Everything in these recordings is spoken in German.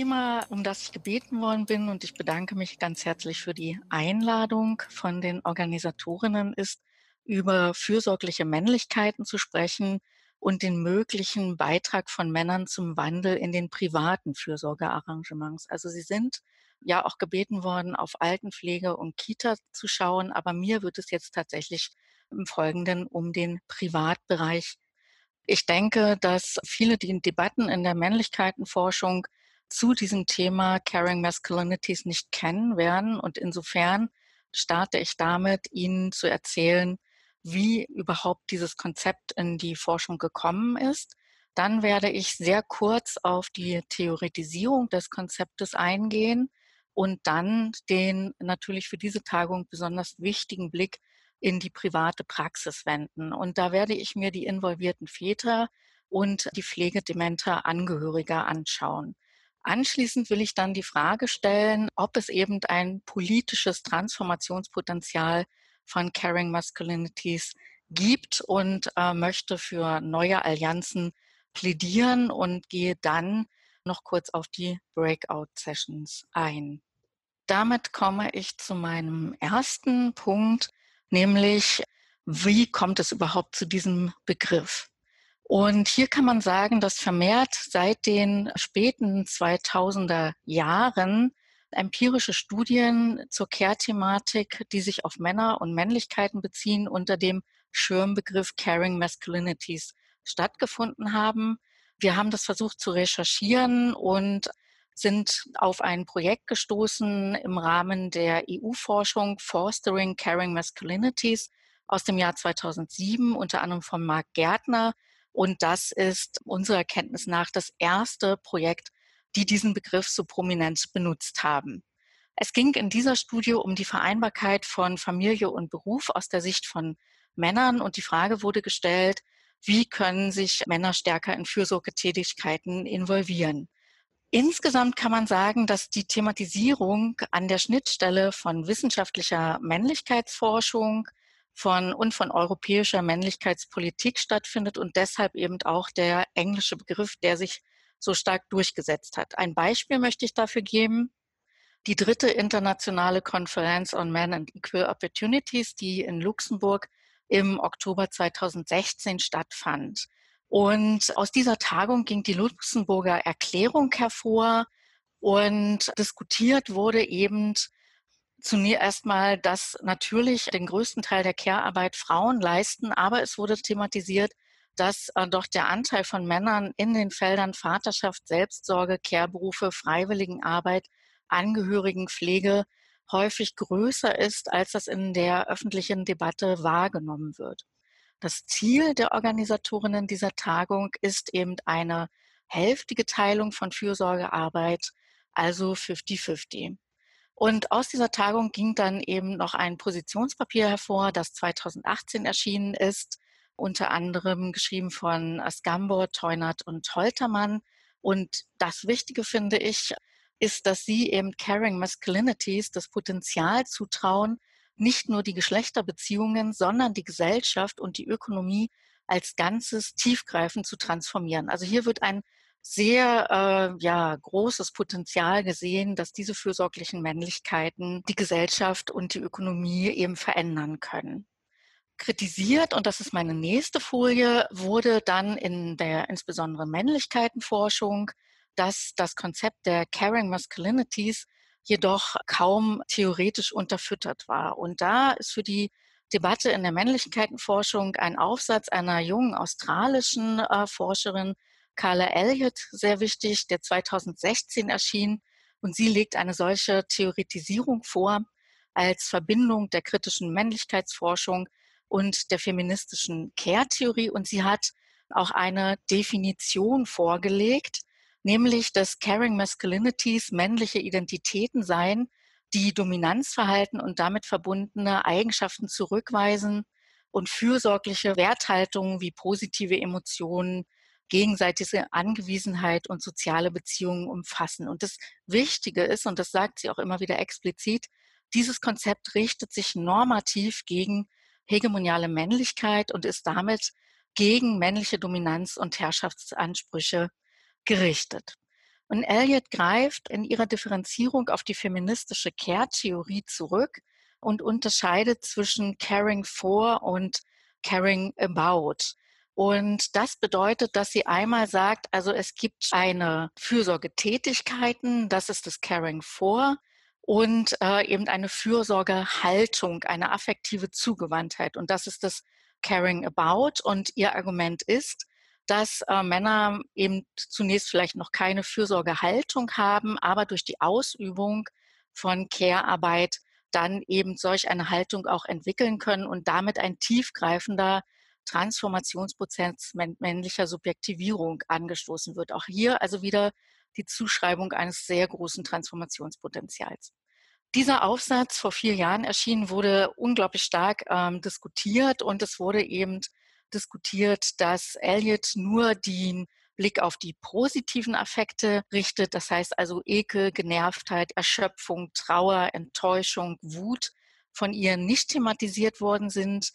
Thema, um das ich gebeten worden bin, und ich bedanke mich ganz herzlich für die Einladung von den Organisatorinnen, ist, über fürsorgliche Männlichkeiten zu sprechen und den möglichen Beitrag von Männern zum Wandel in den privaten Fürsorgearrangements. Also sie sind ja auch gebeten worden, auf Altenpflege und Kita zu schauen, aber mir wird es jetzt tatsächlich im Folgenden um den Privatbereich. Ich denke, dass viele die Debatten in der Männlichkeitenforschung zu diesem Thema Caring Masculinities nicht kennen werden. Und insofern starte ich damit, Ihnen zu erzählen, wie überhaupt dieses Konzept in die Forschung gekommen ist. Dann werde ich sehr kurz auf die Theoretisierung des Konzeptes eingehen und dann den natürlich für diese Tagung besonders wichtigen Blick in die private Praxis wenden. Und da werde ich mir die involvierten Väter und die Pflegedementer Angehöriger anschauen. Anschließend will ich dann die Frage stellen, ob es eben ein politisches Transformationspotenzial von Caring Masculinities gibt und äh, möchte für neue Allianzen plädieren und gehe dann noch kurz auf die Breakout-Sessions ein. Damit komme ich zu meinem ersten Punkt, nämlich wie kommt es überhaupt zu diesem Begriff? Und hier kann man sagen, dass vermehrt seit den späten 2000er Jahren empirische Studien zur Care-Thematik, die sich auf Männer und Männlichkeiten beziehen, unter dem Schirmbegriff Caring Masculinities stattgefunden haben. Wir haben das versucht zu recherchieren und sind auf ein Projekt gestoßen im Rahmen der EU-Forschung Fostering Caring Masculinities aus dem Jahr 2007, unter anderem von Marc Gärtner, und das ist unserer Erkenntnis nach das erste Projekt, die diesen Begriff so prominent benutzt haben. Es ging in dieser Studie um die Vereinbarkeit von Familie und Beruf aus der Sicht von Männern und die Frage wurde gestellt, wie können sich Männer stärker in Fürsorgetätigkeiten involvieren. Insgesamt kann man sagen, dass die Thematisierung an der Schnittstelle von wissenschaftlicher Männlichkeitsforschung, von und von europäischer Männlichkeitspolitik stattfindet und deshalb eben auch der englische Begriff, der sich so stark durchgesetzt hat. Ein Beispiel möchte ich dafür geben. Die dritte internationale Konferenz on Men and Equal Opportunities, die in Luxemburg im Oktober 2016 stattfand. Und aus dieser Tagung ging die Luxemburger Erklärung hervor und diskutiert wurde eben zunächst erstmal, dass natürlich den größten Teil der Care-Arbeit Frauen leisten, aber es wurde thematisiert, dass äh, doch der Anteil von Männern in den Feldern Vaterschaft, Selbstsorge, Care-Berufe, Freiwilligenarbeit, Angehörigenpflege häufig größer ist, als das in der öffentlichen Debatte wahrgenommen wird. Das Ziel der Organisatorinnen dieser Tagung ist eben eine hälftige Teilung von Fürsorgearbeit, also 50-50. Und aus dieser Tagung ging dann eben noch ein Positionspapier hervor, das 2018 erschienen ist, unter anderem geschrieben von Asgambor, Teunert und Holtermann. Und das Wichtige finde ich, ist, dass sie eben Caring Masculinities das Potenzial zutrauen, nicht nur die Geschlechterbeziehungen, sondern die Gesellschaft und die Ökonomie als Ganzes tiefgreifend zu transformieren. Also hier wird ein sehr äh, ja, großes Potenzial gesehen, dass diese fürsorglichen Männlichkeiten die Gesellschaft und die Ökonomie eben verändern können. Kritisiert, und das ist meine nächste Folie, wurde dann in der insbesondere Männlichkeitenforschung, dass das Konzept der Caring Masculinities jedoch kaum theoretisch unterfüttert war. Und da ist für die Debatte in der Männlichkeitenforschung ein Aufsatz einer jungen australischen äh, Forscherin Carla Elliott sehr wichtig, der 2016 erschien. Und sie legt eine solche Theoretisierung vor als Verbindung der kritischen Männlichkeitsforschung und der feministischen Care-Theorie. Und sie hat auch eine Definition vorgelegt, nämlich dass Caring Masculinities männliche Identitäten seien, die Dominanzverhalten und damit verbundene Eigenschaften zurückweisen und fürsorgliche Werthaltungen wie positive Emotionen, gegenseitige Angewiesenheit und soziale Beziehungen umfassen. Und das Wichtige ist, und das sagt sie auch immer wieder explizit, dieses Konzept richtet sich normativ gegen hegemoniale Männlichkeit und ist damit gegen männliche Dominanz und Herrschaftsansprüche gerichtet. Und Elliot greift in ihrer Differenzierung auf die feministische Care-Theorie zurück und unterscheidet zwischen caring for und caring about. Und das bedeutet, dass sie einmal sagt, also es gibt eine Fürsorgetätigkeiten, das ist das Caring for und äh, eben eine Fürsorgehaltung, eine affektive Zugewandtheit und das ist das Caring about. Und ihr Argument ist, dass äh, Männer eben zunächst vielleicht noch keine Fürsorgehaltung haben, aber durch die Ausübung von Care-Arbeit dann eben solch eine Haltung auch entwickeln können und damit ein tiefgreifender Transformationsprozess männlicher Subjektivierung angestoßen wird. Auch hier also wieder die Zuschreibung eines sehr großen Transformationspotenzials. Dieser Aufsatz vor vier Jahren erschienen, wurde unglaublich stark ähm, diskutiert und es wurde eben diskutiert, dass Elliot nur den Blick auf die positiven Affekte richtet, das heißt also Ekel, Genervtheit, Erschöpfung, Trauer, Enttäuschung, Wut von ihr nicht thematisiert worden sind.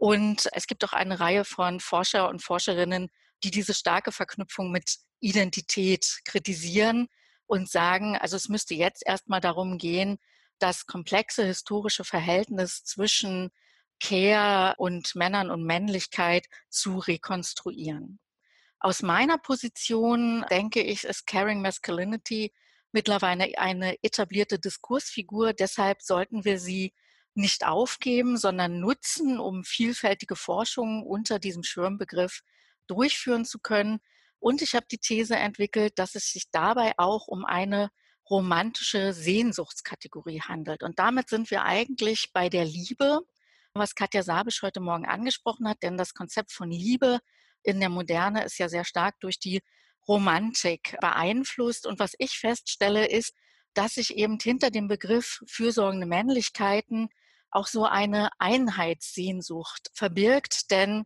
Und es gibt auch eine Reihe von Forscher und Forscherinnen, die diese starke Verknüpfung mit Identität kritisieren und sagen, also es müsste jetzt erstmal darum gehen, das komplexe historische Verhältnis zwischen Care und Männern und Männlichkeit zu rekonstruieren. Aus meiner Position denke ich, ist Caring Masculinity mittlerweile eine etablierte Diskursfigur. Deshalb sollten wir sie nicht aufgeben, sondern nutzen, um vielfältige Forschungen unter diesem Schirmbegriff durchführen zu können. Und ich habe die These entwickelt, dass es sich dabei auch um eine romantische Sehnsuchtskategorie handelt. Und damit sind wir eigentlich bei der Liebe, was Katja Sabisch heute Morgen angesprochen hat, denn das Konzept von Liebe in der Moderne ist ja sehr stark durch die Romantik beeinflusst. Und was ich feststelle, ist, dass sich eben hinter dem Begriff fürsorgende Männlichkeiten auch so eine Einheitssehnsucht verbirgt, denn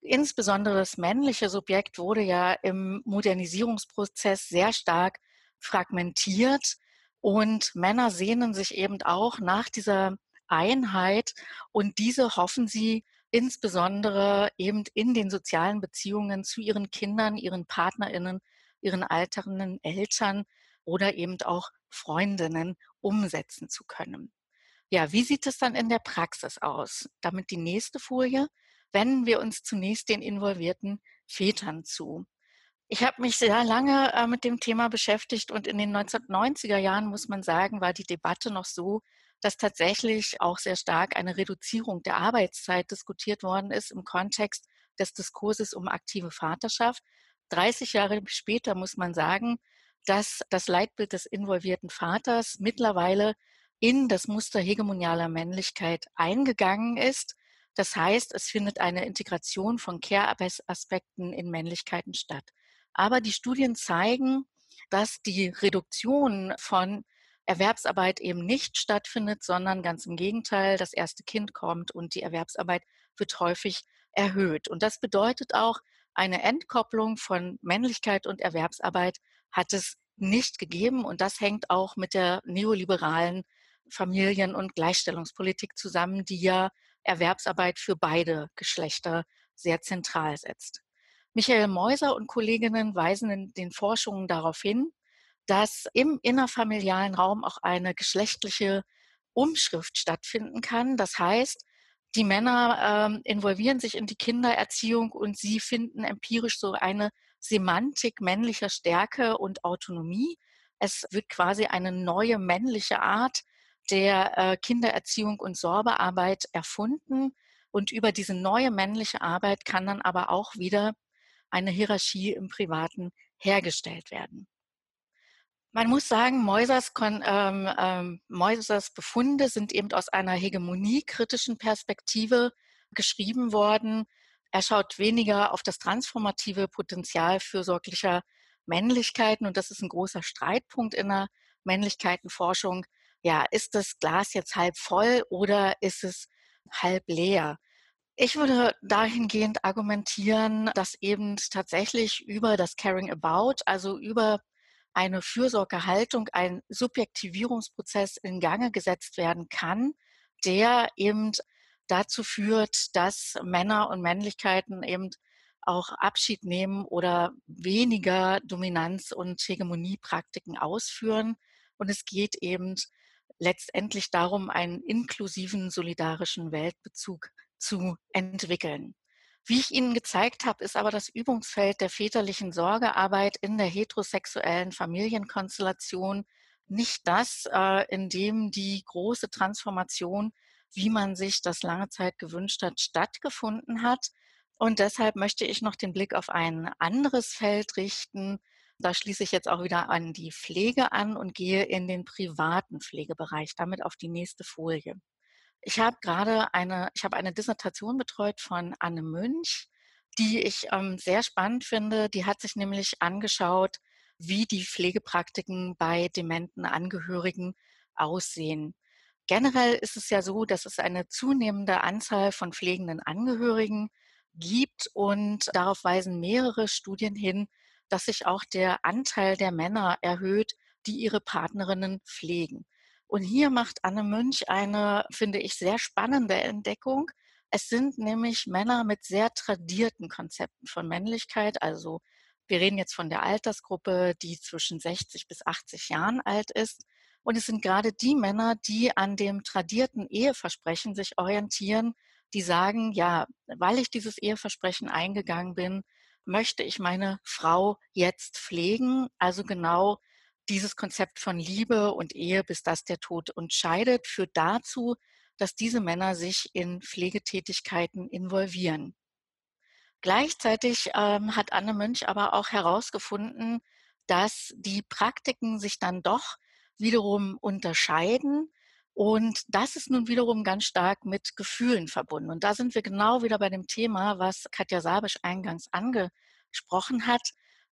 insbesondere das männliche Subjekt wurde ja im Modernisierungsprozess sehr stark fragmentiert und Männer sehnen sich eben auch nach dieser Einheit und diese hoffen sie insbesondere eben in den sozialen Beziehungen zu ihren Kindern, ihren Partnerinnen, ihren alternden Eltern oder eben auch Freundinnen umsetzen zu können. Ja, wie sieht es dann in der Praxis aus? Damit die nächste Folie wenden wir uns zunächst den involvierten Vätern zu. Ich habe mich sehr lange äh, mit dem Thema beschäftigt und in den 1990er Jahren, muss man sagen, war die Debatte noch so, dass tatsächlich auch sehr stark eine Reduzierung der Arbeitszeit diskutiert worden ist im Kontext des Diskurses um aktive Vaterschaft. 30 Jahre später muss man sagen, dass das Leitbild des involvierten Vaters mittlerweile in das Muster hegemonialer Männlichkeit eingegangen ist. Das heißt, es findet eine Integration von Care-Aspekten in Männlichkeiten statt. Aber die Studien zeigen, dass die Reduktion von Erwerbsarbeit eben nicht stattfindet, sondern ganz im Gegenteil, das erste Kind kommt und die Erwerbsarbeit wird häufig erhöht. Und das bedeutet auch, eine Entkopplung von Männlichkeit und Erwerbsarbeit hat es nicht gegeben. Und das hängt auch mit der neoliberalen Familien- und Gleichstellungspolitik zusammen, die ja Erwerbsarbeit für beide Geschlechter sehr zentral setzt. Michael Meuser und Kolleginnen weisen in den Forschungen darauf hin, dass im innerfamilialen Raum auch eine geschlechtliche Umschrift stattfinden kann. Das heißt, die Männer ähm, involvieren sich in die Kindererziehung und sie finden empirisch so eine Semantik männlicher Stärke und Autonomie. Es wird quasi eine neue männliche Art der äh, Kindererziehung und Sorgearbeit erfunden. Und über diese neue männliche Arbeit kann dann aber auch wieder eine Hierarchie im Privaten hergestellt werden. Man muss sagen, Meusers, ähm, ähm, Meusers Befunde sind eben aus einer hegemoniekritischen Perspektive geschrieben worden. Er schaut weniger auf das transformative Potenzial fürsorglicher Männlichkeiten und das ist ein großer Streitpunkt in der Männlichkeitenforschung. Ja, ist das Glas jetzt halb voll oder ist es halb leer? Ich würde dahingehend argumentieren, dass eben tatsächlich über das Caring About, also über eine Fürsorgehaltung, ein Subjektivierungsprozess in Gange gesetzt werden kann, der eben dazu führt, dass Männer und Männlichkeiten eben auch Abschied nehmen oder weniger Dominanz- und Hegemoniepraktiken ausführen. Und es geht eben letztendlich darum, einen inklusiven, solidarischen Weltbezug zu entwickeln. Wie ich Ihnen gezeigt habe, ist aber das Übungsfeld der väterlichen Sorgearbeit in der heterosexuellen Familienkonstellation nicht das, äh, in dem die große Transformation, wie man sich das lange Zeit gewünscht hat, stattgefunden hat. Und deshalb möchte ich noch den Blick auf ein anderes Feld richten. Da schließe ich jetzt auch wieder an die Pflege an und gehe in den privaten Pflegebereich, damit auf die nächste Folie. Ich habe gerade eine, ich habe eine Dissertation betreut von Anne Münch, die ich ähm, sehr spannend finde. Die hat sich nämlich angeschaut, wie die Pflegepraktiken bei dementen Angehörigen aussehen. Generell ist es ja so, dass es eine zunehmende Anzahl von pflegenden Angehörigen gibt und darauf weisen mehrere Studien hin, dass sich auch der Anteil der Männer erhöht, die ihre Partnerinnen pflegen. Und hier macht Anne Münch eine, finde ich, sehr spannende Entdeckung. Es sind nämlich Männer mit sehr tradierten Konzepten von Männlichkeit, also wir reden jetzt von der Altersgruppe, die zwischen 60 bis 80 Jahren alt ist. Und es sind gerade die Männer, die an dem tradierten Eheversprechen sich orientieren, die sagen, ja, weil ich dieses Eheversprechen eingegangen bin, möchte ich meine Frau jetzt pflegen. Also genau dieses Konzept von Liebe und Ehe, bis das der Tod uns scheidet, führt dazu, dass diese Männer sich in Pflegetätigkeiten involvieren. Gleichzeitig ähm, hat Anne Münch aber auch herausgefunden, dass die Praktiken sich dann doch wiederum unterscheiden. Und das ist nun wiederum ganz stark mit Gefühlen verbunden. Und da sind wir genau wieder bei dem Thema, was Katja Sabisch eingangs angesprochen hat.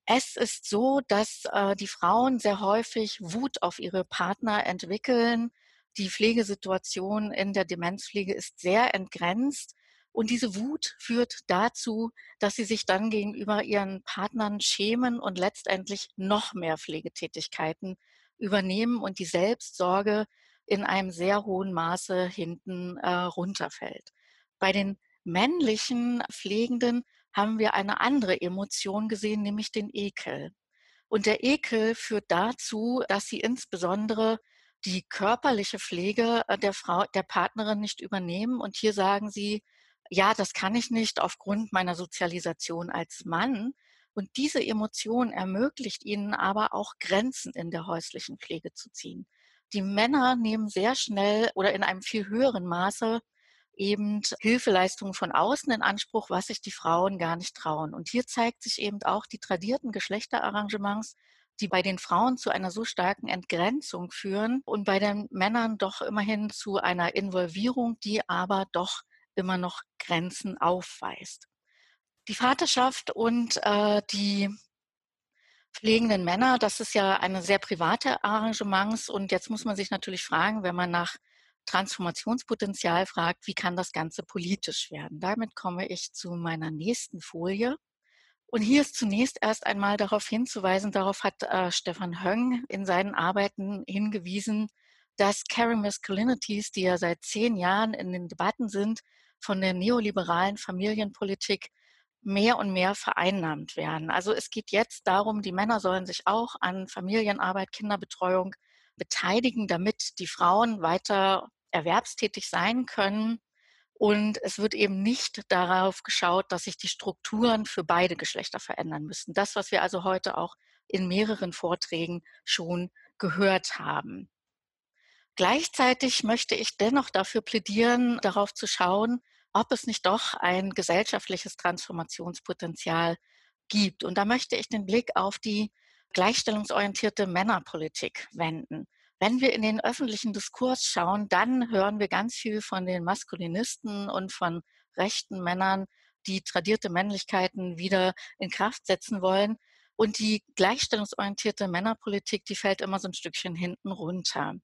Es ist so, dass äh, die Frauen sehr häufig Wut auf ihre Partner entwickeln. Die Pflegesituation in der Demenzpflege ist sehr entgrenzt. Und diese Wut führt dazu, dass sie sich dann gegenüber ihren Partnern schämen und letztendlich noch mehr Pflegetätigkeiten übernehmen und die Selbstsorge in einem sehr hohen Maße hinten äh, runterfällt. Bei den männlichen Pflegenden haben wir eine andere Emotion gesehen, nämlich den Ekel. Und der Ekel führt dazu, dass sie insbesondere die körperliche Pflege äh, der Frau, der Partnerin nicht übernehmen. Und hier sagen sie, ja, das kann ich nicht aufgrund meiner Sozialisation als Mann. Und diese Emotion ermöglicht ihnen aber auch Grenzen in der häuslichen Pflege zu ziehen. Die Männer nehmen sehr schnell oder in einem viel höheren Maße eben Hilfeleistungen von außen in Anspruch, was sich die Frauen gar nicht trauen. Und hier zeigt sich eben auch die tradierten Geschlechterarrangements, die bei den Frauen zu einer so starken Entgrenzung führen und bei den Männern doch immerhin zu einer Involvierung, die aber doch immer noch Grenzen aufweist. Die Vaterschaft und äh, die pflegenden Männer, das ist ja eine sehr private Arrangements und jetzt muss man sich natürlich fragen, wenn man nach Transformationspotenzial fragt, wie kann das Ganze politisch werden? Damit komme ich zu meiner nächsten Folie. Und hier ist zunächst erst einmal darauf hinzuweisen, darauf hat äh, Stefan Höng in seinen Arbeiten hingewiesen, dass Caring Masculinities, die ja seit zehn Jahren in den Debatten sind, von der neoliberalen Familienpolitik mehr und mehr vereinnahmt werden. Also es geht jetzt darum, die Männer sollen sich auch an Familienarbeit, Kinderbetreuung beteiligen, damit die Frauen weiter erwerbstätig sein können. Und es wird eben nicht darauf geschaut, dass sich die Strukturen für beide Geschlechter verändern müssen. Das, was wir also heute auch in mehreren Vorträgen schon gehört haben. Gleichzeitig möchte ich dennoch dafür plädieren, darauf zu schauen, ob es nicht doch ein gesellschaftliches Transformationspotenzial gibt. Und da möchte ich den Blick auf die gleichstellungsorientierte Männerpolitik wenden. Wenn wir in den öffentlichen Diskurs schauen, dann hören wir ganz viel von den Maskulinisten und von rechten Männern, die tradierte Männlichkeiten wieder in Kraft setzen wollen. Und die gleichstellungsorientierte Männerpolitik, die fällt immer so ein Stückchen hinten runter.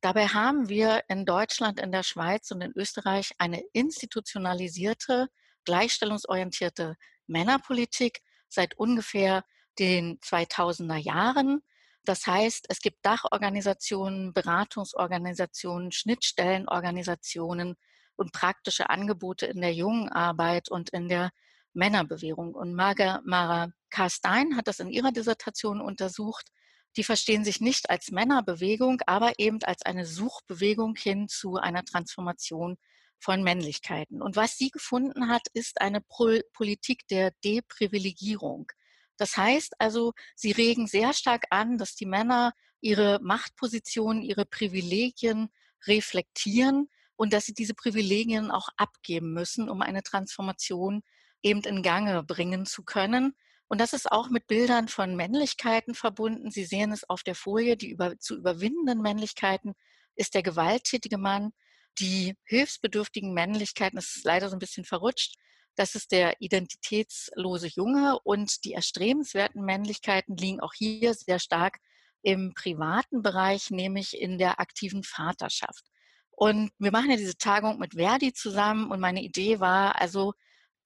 Dabei haben wir in Deutschland, in der Schweiz und in Österreich eine institutionalisierte, gleichstellungsorientierte Männerpolitik seit ungefähr den 2000er Jahren. Das heißt, es gibt Dachorganisationen, Beratungsorganisationen, Schnittstellenorganisationen und praktische Angebote in der jungen Arbeit und in der Männerbewegung. Und Marga, Mara K. Stein hat das in ihrer Dissertation untersucht. Die verstehen sich nicht als Männerbewegung, aber eben als eine Suchbewegung hin zu einer Transformation von Männlichkeiten. Und was sie gefunden hat, ist eine Politik der Deprivilegierung. Das heißt also, sie regen sehr stark an, dass die Männer ihre Machtpositionen, ihre Privilegien reflektieren und dass sie diese Privilegien auch abgeben müssen, um eine Transformation eben in Gange bringen zu können. Und das ist auch mit Bildern von Männlichkeiten verbunden. Sie sehen es auf der Folie, die über, zu überwindenden Männlichkeiten ist der gewalttätige Mann. Die hilfsbedürftigen Männlichkeiten, das ist leider so ein bisschen verrutscht, das ist der identitätslose Junge und die erstrebenswerten Männlichkeiten liegen auch hier sehr stark im privaten Bereich, nämlich in der aktiven Vaterschaft. Und wir machen ja diese Tagung mit Verdi zusammen und meine Idee war, also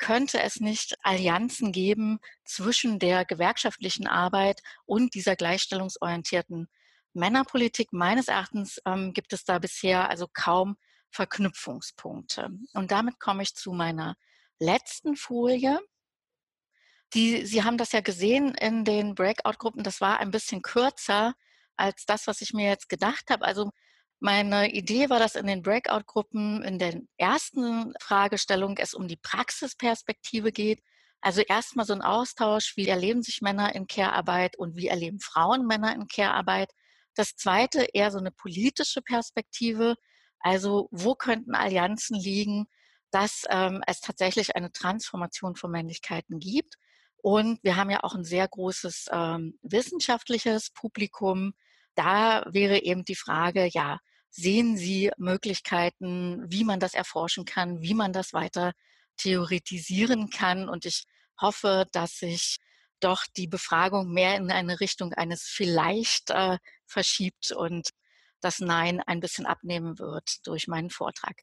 könnte es nicht Allianzen geben zwischen der gewerkschaftlichen Arbeit und dieser gleichstellungsorientierten Männerpolitik? Meines Erachtens ähm, gibt es da bisher also kaum Verknüpfungspunkte. Und damit komme ich zu meiner letzten Folie. Die, Sie haben das ja gesehen in den Breakout-Gruppen, das war ein bisschen kürzer als das, was ich mir jetzt gedacht habe. Also meine Idee war, dass in den Breakout-Gruppen in der ersten Fragestellung es um die Praxisperspektive geht. Also erstmal so ein Austausch, wie erleben sich Männer in Care-Arbeit und wie erleben Frauen Männer in Care-Arbeit. Das zweite eher so eine politische Perspektive. Also wo könnten Allianzen liegen, dass ähm, es tatsächlich eine Transformation von Männlichkeiten gibt. Und wir haben ja auch ein sehr großes ähm, wissenschaftliches Publikum. Da wäre eben die Frage, ja, sehen Sie Möglichkeiten, wie man das erforschen kann, wie man das weiter theoretisieren kann? Und ich hoffe, dass sich doch die Befragung mehr in eine Richtung eines vielleicht äh, verschiebt und das Nein ein bisschen abnehmen wird durch meinen Vortrag.